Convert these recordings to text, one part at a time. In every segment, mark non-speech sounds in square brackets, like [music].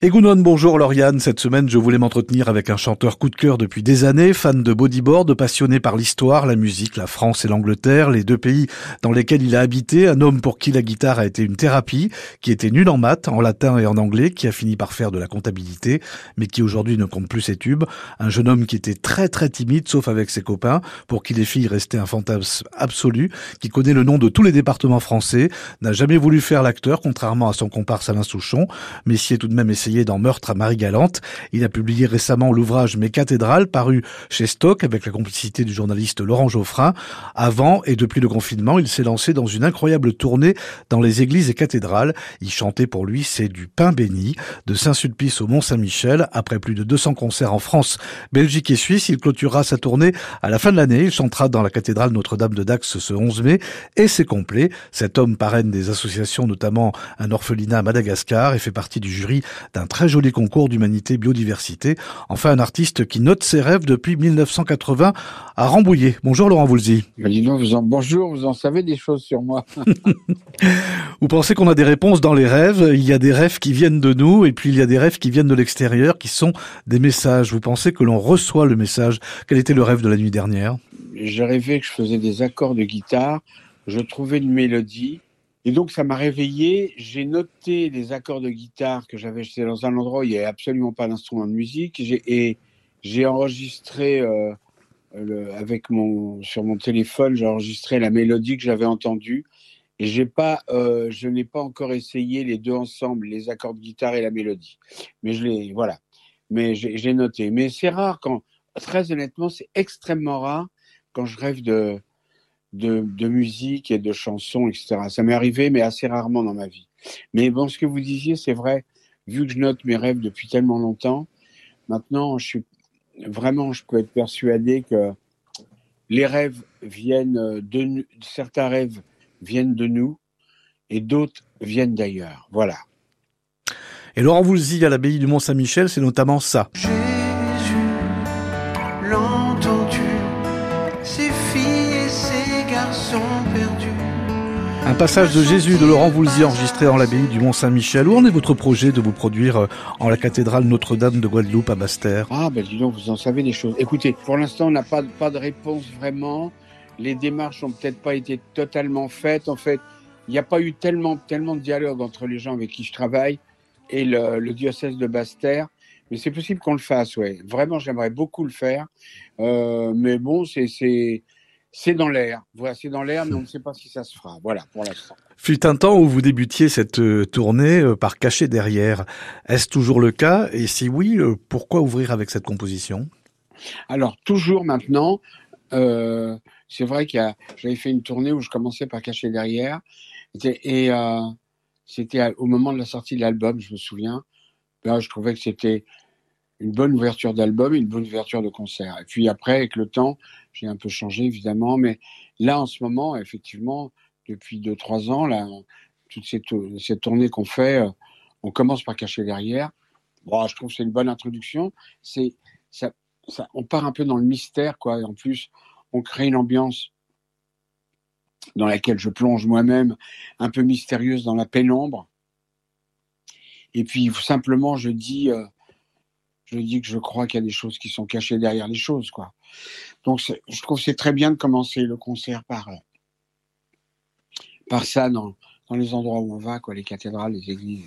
Egounon, bonjour Lauriane. Cette semaine, je voulais m'entretenir avec un chanteur coup de cœur depuis des années, fan de bodyboard, passionné par l'histoire, la musique, la France et l'Angleterre, les deux pays dans lesquels il a habité, un homme pour qui la guitare a été une thérapie, qui était nul en maths, en latin et en anglais, qui a fini par faire de la comptabilité, mais qui aujourd'hui ne compte plus ses tubes, un jeune homme qui était très très timide, sauf avec ses copains, pour qui les filles restaient un fantasme absolu, qui connaît le nom de tous les départements français, n'a jamais voulu faire l'acteur, contrairement à son comparse Alain Souchon, mais s'y est tout de même essayé dans Meurtre à Marie-Galante. Il a publié récemment l'ouvrage Mes cathédrales, paru chez Stock avec la complicité du journaliste Laurent Geoffrin. Avant et depuis le confinement, il s'est lancé dans une incroyable tournée dans les églises et cathédrales. Il chantait pour lui, c'est du pain béni, de Saint-Sulpice au Mont-Saint-Michel. Après plus de 200 concerts en France, Belgique et Suisse, il clôturera sa tournée à la fin de l'année. Il chantera dans la cathédrale Notre-Dame de Dax ce 11 mai et c'est complet. Cet homme parraine des associations, notamment un orphelinat à Madagascar et fait partie du jury un très joli concours d'humanité biodiversité. Enfin, un artiste qui note ses rêves depuis 1980 à Rambouillet. Bonjour Laurent Voulzy. vous en, bonjour, vous en savez des choses sur moi. [laughs] vous pensez qu'on a des réponses dans les rêves? Il y a des rêves qui viennent de nous et puis il y a des rêves qui viennent de l'extérieur qui sont des messages. Vous pensez que l'on reçoit le message? Quel était le rêve de la nuit dernière? J'ai rêvé que je faisais des accords de guitare, je trouvais une mélodie et donc, ça m'a réveillé. J'ai noté les accords de guitare que j'avais. J'étais dans un endroit où il n'y avait absolument pas d'instrument de musique. Et j'ai enregistré euh, avec mon, sur mon téléphone, j'ai enregistré la mélodie que j'avais entendue. Et pas, euh, je n'ai pas encore essayé les deux ensemble, les accords de guitare et la mélodie. Mais je les, voilà. Mais j'ai noté. Mais c'est rare quand, très honnêtement, c'est extrêmement rare quand je rêve de, de, musique et de chansons, etc. Ça m'est arrivé, mais assez rarement dans ma vie. Mais bon, ce que vous disiez, c'est vrai. Vu que je note mes rêves depuis tellement longtemps, maintenant, je suis vraiment, je peux être persuadé que les rêves viennent de certains rêves viennent de nous et d'autres viennent d'ailleurs. Voilà. Et Laurent Voulzy à l'abbaye du Mont-Saint-Michel, c'est notamment ça. Un passage de Jésus de Laurent Voulzy enregistré en l'abbaye du Mont-Saint-Michel. Où en est votre projet de vous produire euh, en la cathédrale Notre-Dame de Guadeloupe à Basse-Terre? Ah ben dis donc, vous en savez des choses. Écoutez, pour l'instant on n'a pas, pas de réponse vraiment. Les démarches n'ont peut-être pas été totalement faites. En fait, il n'y a pas eu tellement, tellement de dialogue entre les gens avec qui je travaille et le, diocèse de Basse-Terre. Mais c'est possible qu'on le fasse, ouais. Vraiment, j'aimerais beaucoup le faire. Euh, mais bon, c'est c'est dans l'air. Voilà, c'est dans l'air, mais on ne sait pas si ça se fera. Voilà, pour l'instant. Fut un temps où vous débutiez cette euh, tournée euh, par cacher derrière. Est-ce toujours le cas? Et si oui, euh, pourquoi ouvrir avec cette composition? Alors, toujours maintenant. c'est vrai que j'avais fait une tournée où je commençais par cacher derrière. Et, c'était au moment de la sortie de l'album, je me souviens. Là, je trouvais que c'était une bonne ouverture d'album une bonne ouverture de concert. Et puis après, avec le temps, j'ai un peu changé évidemment, mais là en ce moment, effectivement, depuis deux trois ans, là, toute cette, cette tournée qu'on fait, euh, on commence par cacher derrière. Bon, je trouve que c'est une bonne introduction. C'est ça, ça, on part un peu dans le mystère, quoi. Et en plus, on crée une ambiance dans laquelle je plonge moi-même, un peu mystérieuse dans la pénombre. Et puis simplement, je dis, euh, je dis que je crois qu'il y a des choses qui sont cachées derrière les choses, quoi. Donc, je trouve que c'est très bien de commencer le concert par, euh, par ça dans, dans les endroits où on va, quoi, les cathédrales, les églises.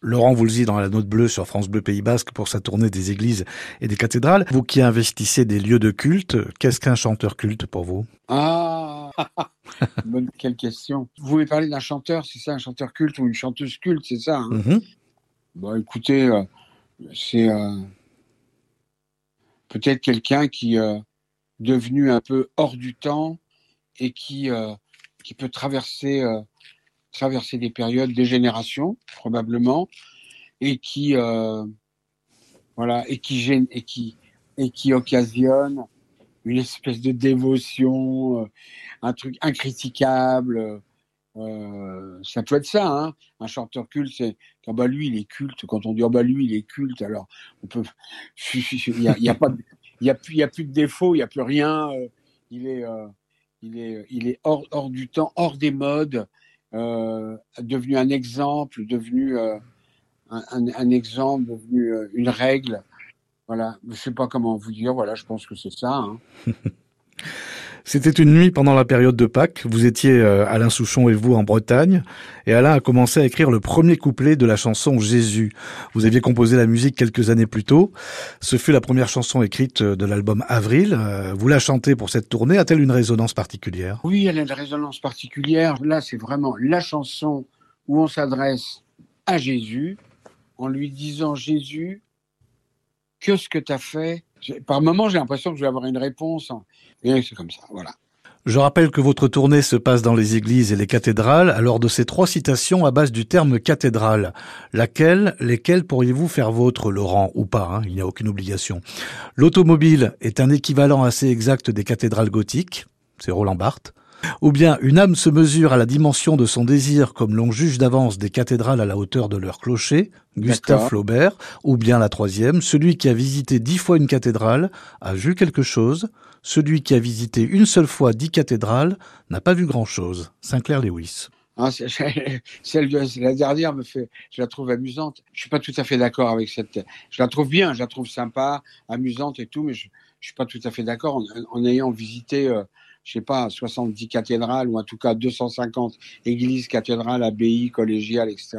Laurent Voulzy dans la note bleue sur France Bleu Pays Basque pour sa tournée des églises et des cathédrales. Vous qui investissez des lieux de culte, qu'est-ce qu'un chanteur culte pour vous? Ah, [laughs] bonne quelle question. Vous voulez parler d'un chanteur, c'est ça, un chanteur culte ou une chanteuse culte, c'est ça hein? Mm-hmm. Bon, écoutez, euh, c'est euh, peut-être quelqu'un qui est euh, devenu un peu hors du temps et qui, euh, qui peut traverser, traverser des périodes, des générations probablement, et qui, voilà, et qui gêne, et qui, et qui occasionne une espèce de dévotion, un truc incritiquable, euh, ça peut être ça, hein. un chanteur culte, c'est quand bah lui il est culte. Quand on dit oh bah lui il est culte, alors on peut, [laughs] il y a, pas, il y a plus, il y a plus de défauts, il y a plus rien. Euh, il est, euh, il est, il est hors, hors du temps, hors des modes, devenu un exemple, devenu un, exemple devenu une règle. Voilà, je sais pas comment vous dire. Voilà, je pense que c'est ça. Hein. [laughs] C'était une nuit pendant la période de Pâques. Vous étiez euh, Alain Souchon et vous en Bretagne, et Alain a commencé à écrire le premier couplet de la chanson Jésus. Vous aviez composé la musique quelques années plus tôt. Ce fut la première chanson écrite euh, de l'album Avril. Vous la chantez pour cette tournée. A-t-elle une résonance particulière? Oui, elle a une résonance particulière. Là, c'est vraiment la chanson où on s'adresse à Jésus en lui disant Jésus, que ce que tu as fait Par moment, j'ai l'impression que je vais avoir une réponse. Et c'est comme ça, voilà. Je rappelle que votre tournée se passe dans les églises et les cathédrales. Alors de ces trois citations à base du terme cathédrale, laquelle, lesquelles pourriez-vous faire vôtre, Laurent, ou pas hein, Il n'y a aucune obligation. L'automobile est un équivalent assez exact des cathédrales gothiques. C'est Roland Barthes. Ou bien une âme se mesure à la dimension de son désir comme l'on juge d'avance des cathédrales à la hauteur de leur clocher, Gustave Flaubert, ou bien la troisième, celui qui a visité dix fois une cathédrale a vu quelque chose, celui qui a visité une seule fois dix cathédrales n'a pas vu grand-chose. Sinclair Lewis. Ah, celle de la dernière me fait, je la trouve amusante. Je suis pas tout à fait d'accord avec cette. Je la trouve bien, je la trouve sympa, amusante et tout, mais je, je suis pas tout à fait d'accord en, ayant visité euh, je sais pas, 70 cathédrales ou en tout cas 250 églises, cathédrales, abbayes, collégiales, etc.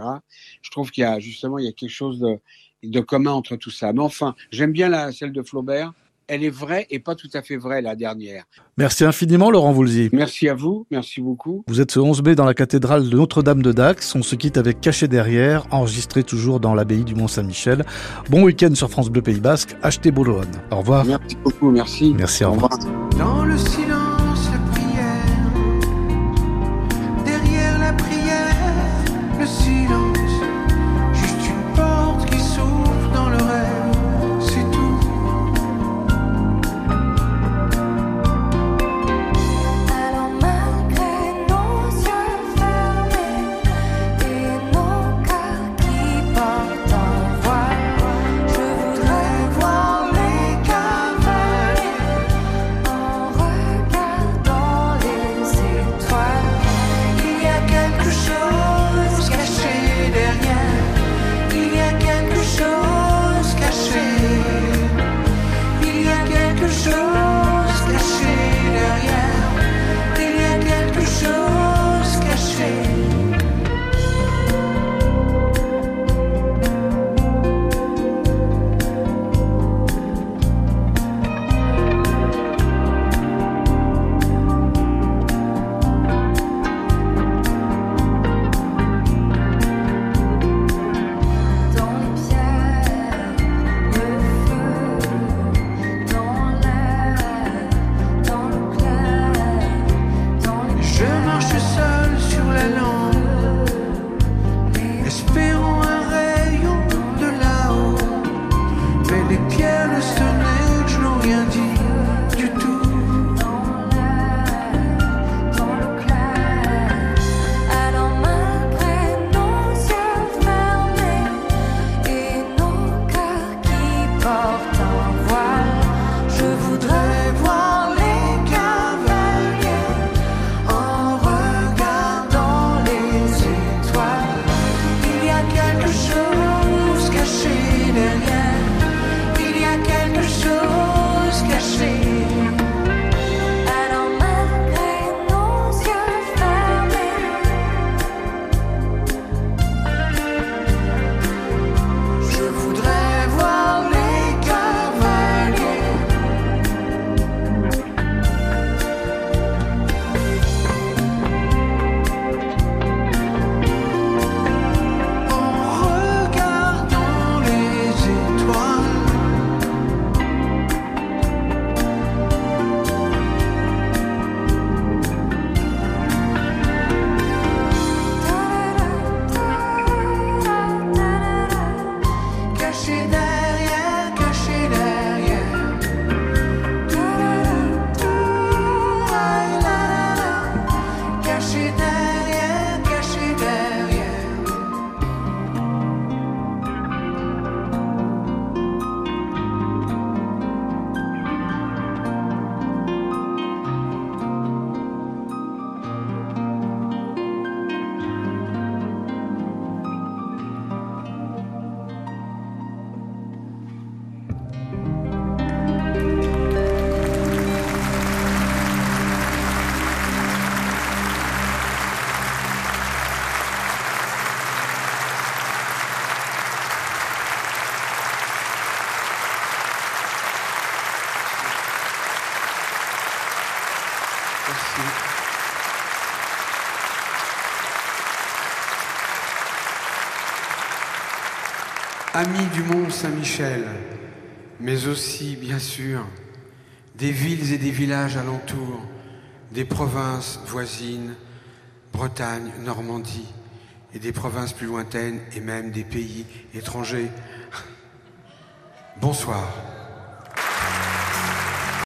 Je trouve qu'il y a justement il y a quelque chose de, de commun entre tout ça. Mais enfin, j'aime bien la, celle de Flaubert. Elle est vraie et pas tout à fait vraie, la dernière. Merci infiniment, Laurent Voulzy. Merci à vous, merci beaucoup. Vous êtes ce 11 mai dans la cathédrale de Notre-Dame de Dax. On se quitte avec Caché derrière, enregistré toujours dans l'abbaye du Mont-Saint-Michel. Bon week-end sur France Bleu Pays Basque. Achetez Boulogne. Au revoir. Merci beaucoup, merci. Merci, au revoir. Dans le silence. Amis du Mont Saint-Michel, mais aussi, bien sûr, des villes et des villages alentours, des provinces voisines, Bretagne, Normandie, et des provinces plus lointaines et même des pays étrangers. Bonsoir.